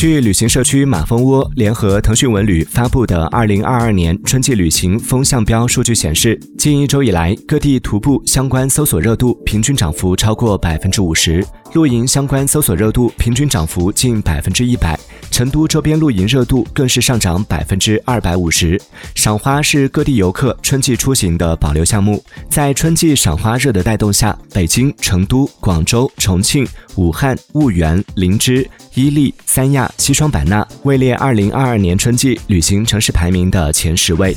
据旅行社区马蜂窝联合腾讯文旅发布的二零二二年春季旅行风向标数据显示，近一周以来，各地徒步相关搜索热度平均涨幅超过百分之五十，露营相关搜索热度平均涨幅近百分之一百，成都周边露营热度更是上涨百分之二百五十。赏花是各地游客春季出行的保留项目，在春季赏花热的带动下，北京、成都、广州、重庆、武汉、婺源、林芝。伊利、三亚、西双版纳位列二零二二年春季旅行城市排名的前十位。